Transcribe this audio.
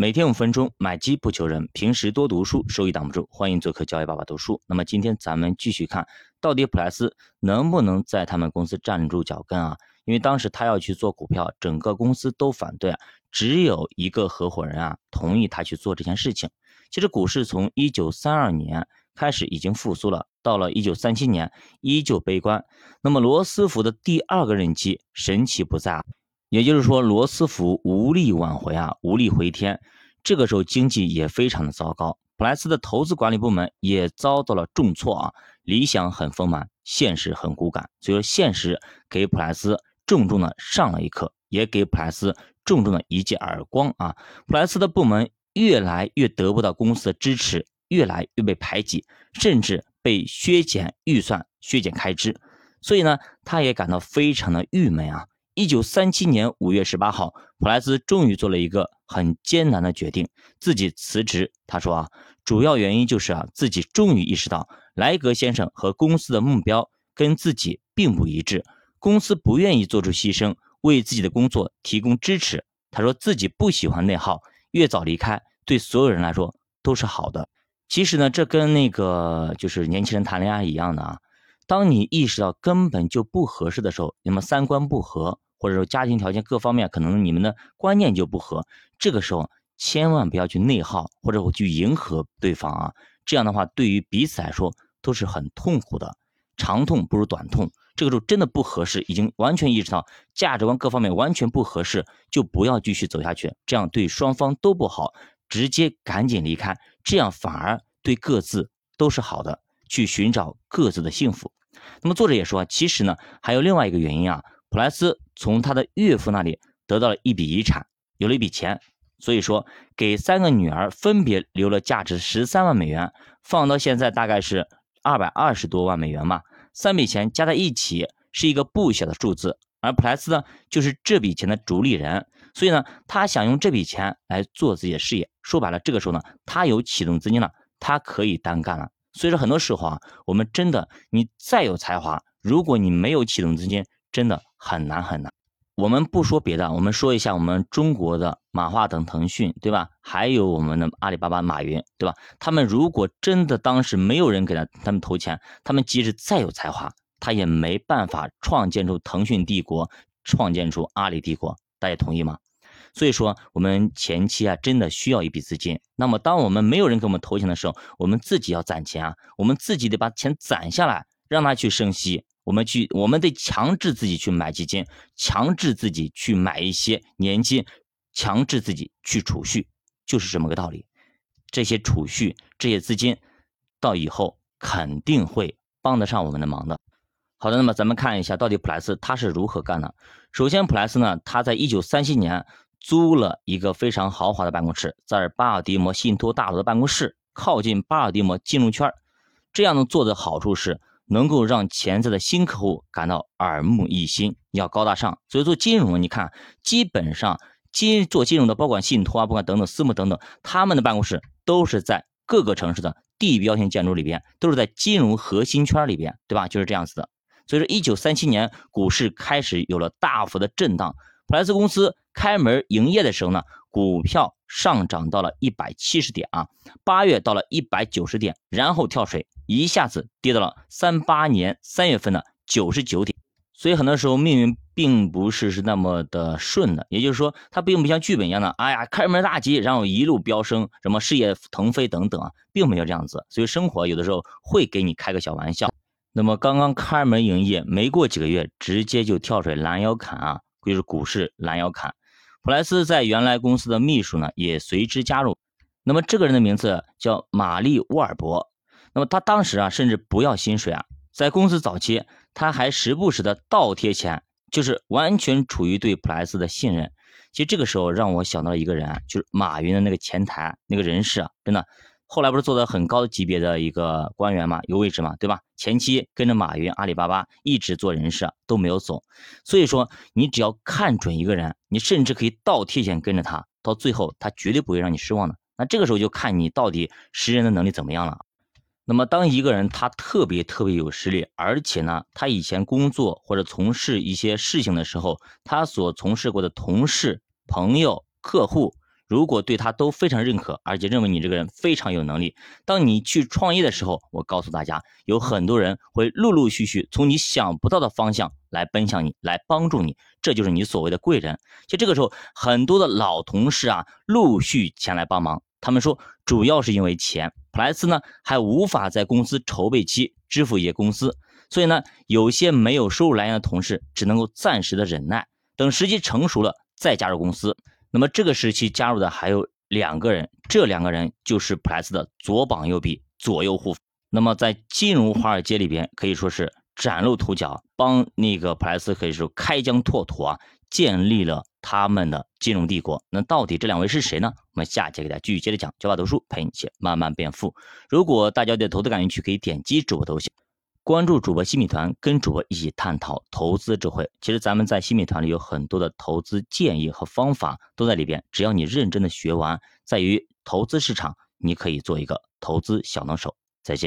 每天五分钟，买机不求人，平时多读书，收益挡不住。欢迎做客教育爸爸读书。那么今天咱们继续看，到底普莱斯能不能在他们公司站住脚跟啊？因为当时他要去做股票，整个公司都反对，只有一个合伙人啊同意他去做这件事情。其实股市从一九三二年开始已经复苏了，到了一九三七年依旧悲观。那么罗斯福的第二个任期神奇不在啊。也就是说，罗斯福无力挽回啊，无力回天。这个时候经济也非常的糟糕，普莱斯的投资管理部门也遭到了重挫啊。理想很丰满，现实很骨感。所以说，现实给普莱斯重重的上了一课，也给普莱斯重重的一记耳光啊。普莱斯的部门越来越得不到公司的支持，越来越被排挤，甚至被削减预算、削减开支。所以呢，他也感到非常的郁闷啊。一九三七年五月十八号，普莱斯终于做了一个很艰难的决定，自己辞职。他说啊，主要原因就是啊，自己终于意识到莱格先生和公司的目标跟自己并不一致，公司不愿意做出牺牲，为自己的工作提供支持。他说自己不喜欢内耗，越早离开，对所有人来说都是好的。其实呢，这跟那个就是年轻人谈恋爱一样的啊，当你意识到根本就不合适的时候，你们三观不合。或者说家庭条件各方面可能你们的观念就不合，这个时候千万不要去内耗或者我去迎合对方啊，这样的话对于彼此来说都是很痛苦的，长痛不如短痛。这个时候真的不合适，已经完全意识到价值观各方面完全不合适，就不要继续走下去，这样对双方都不好，直接赶紧离开，这样反而对各自都是好的，去寻找各自的幸福。那么作者也说，其实呢还有另外一个原因啊。普莱斯从他的岳父那里得到了一笔遗产，有了一笔钱，所以说给三个女儿分别留了价值十三万美元，放到现在大概是二百二十多万美元嘛。三笔钱加在一起是一个不小的数字，而普莱斯呢就是这笔钱的主理人，所以呢他想用这笔钱来做自己的事业。说白了，这个时候呢他有启动资金了，他可以单干了。所以说很多时候啊，我们真的你再有才华，如果你没有启动资金，真的很难很难。我们不说别的，我们说一下我们中国的马化腾、腾讯，对吧？还有我们的阿里巴巴、马云，对吧？他们如果真的当时没有人给他他们投钱，他们即使再有才华，他也没办法创建出腾讯帝国，创建出阿里帝国。大家同意吗？所以说，我们前期啊，真的需要一笔资金。那么，当我们没有人给我们投钱的时候，我们自己要攒钱啊，我们自己得把钱攒下来，让它去生息。我们去，我们得强制自己去买基金，强制自己去买一些年金，强制自己去储蓄，就是这么个道理。这些储蓄，这些资金，到以后肯定会帮得上我们的忙的。好的，那么咱们看一下，到底普莱斯他是如何干的。首先，普莱斯呢，他在一九三七年租了一个非常豪华的办公室，在巴尔的摩信托大楼的办公室，靠近巴尔的摩金融圈这样呢做的好处是。能够让潜在的新客户感到耳目一新，要高大上。所以做金融，你看，基本上金做金融的，包括信托啊，不管等等私募等等，他们的办公室都是在各个城市的地标性建筑里边，都是在金融核心圈里边，对吧？就是这样子的。所以说，一九三七年股市开始有了大幅的震荡，普莱斯公司开门营业的时候呢，股票上涨到了一百七十点啊，八月到了一百九十点，然后跳水。一下子跌到了三八年三月份的九十九点，所以很多时候命运并不是是那么的顺的，也就是说，它并不像剧本一样的，哎呀，开门大吉，然后一路飙升，什么事业腾飞等等啊，并没有这样子。所以生活有的时候会给你开个小玩笑。那么刚刚开门营业没过几个月，直接就跳水拦腰砍啊，就是股市拦腰砍。普莱斯在原来公司的秘书呢也随之加入，那么这个人的名字叫玛丽沃尔伯。那么他当时啊，甚至不要薪水啊，在公司早期，他还时不时的倒贴钱，就是完全处于对普莱斯的信任。其实这个时候让我想到了一个人，就是马云的那个前台那个人事啊，真的，后来不是做的很高级别的一个官员嘛，有位置嘛，对吧？前期跟着马云，阿里巴巴一直做人事都没有走。所以说，你只要看准一个人，你甚至可以倒贴钱跟着他，到最后他绝对不会让你失望的。那这个时候就看你到底识人的能力怎么样了。那么，当一个人他特别特别有实力，而且呢，他以前工作或者从事一些事情的时候，他所从事过的同事、朋友、客户，如果对他都非常认可，而且认为你这个人非常有能力，当你去创业的时候，我告诉大家，有很多人会陆陆续续从你想不到的方向来奔向你，来帮助你，这就是你所谓的贵人。其实这个时候，很多的老同事啊，陆续前来帮忙。他们说，主要是因为钱，普莱斯呢还无法在公司筹备期支付一些工资，所以呢，有些没有收入来源的同事只能够暂时的忍耐，等时机成熟了再加入公司。那么这个时期加入的还有两个人，这两个人就是普莱斯的左膀右臂、左右护。那么在金融华尔街里边，可以说是崭露头角，帮那个普莱斯可以说开疆拓土啊，建立了他们的金融帝国。那到底这两位是谁呢？我们下节给大家继续接着讲，教法读书陪你一起慢慢变富。如果大家对投资感兴趣，可以点击主播头像。关注主播新米团，跟主播一起探讨投资智慧。其实咱们在新米团里有很多的投资建议和方法都在里边，只要你认真的学完，在于投资市场，你可以做一个投资小能手。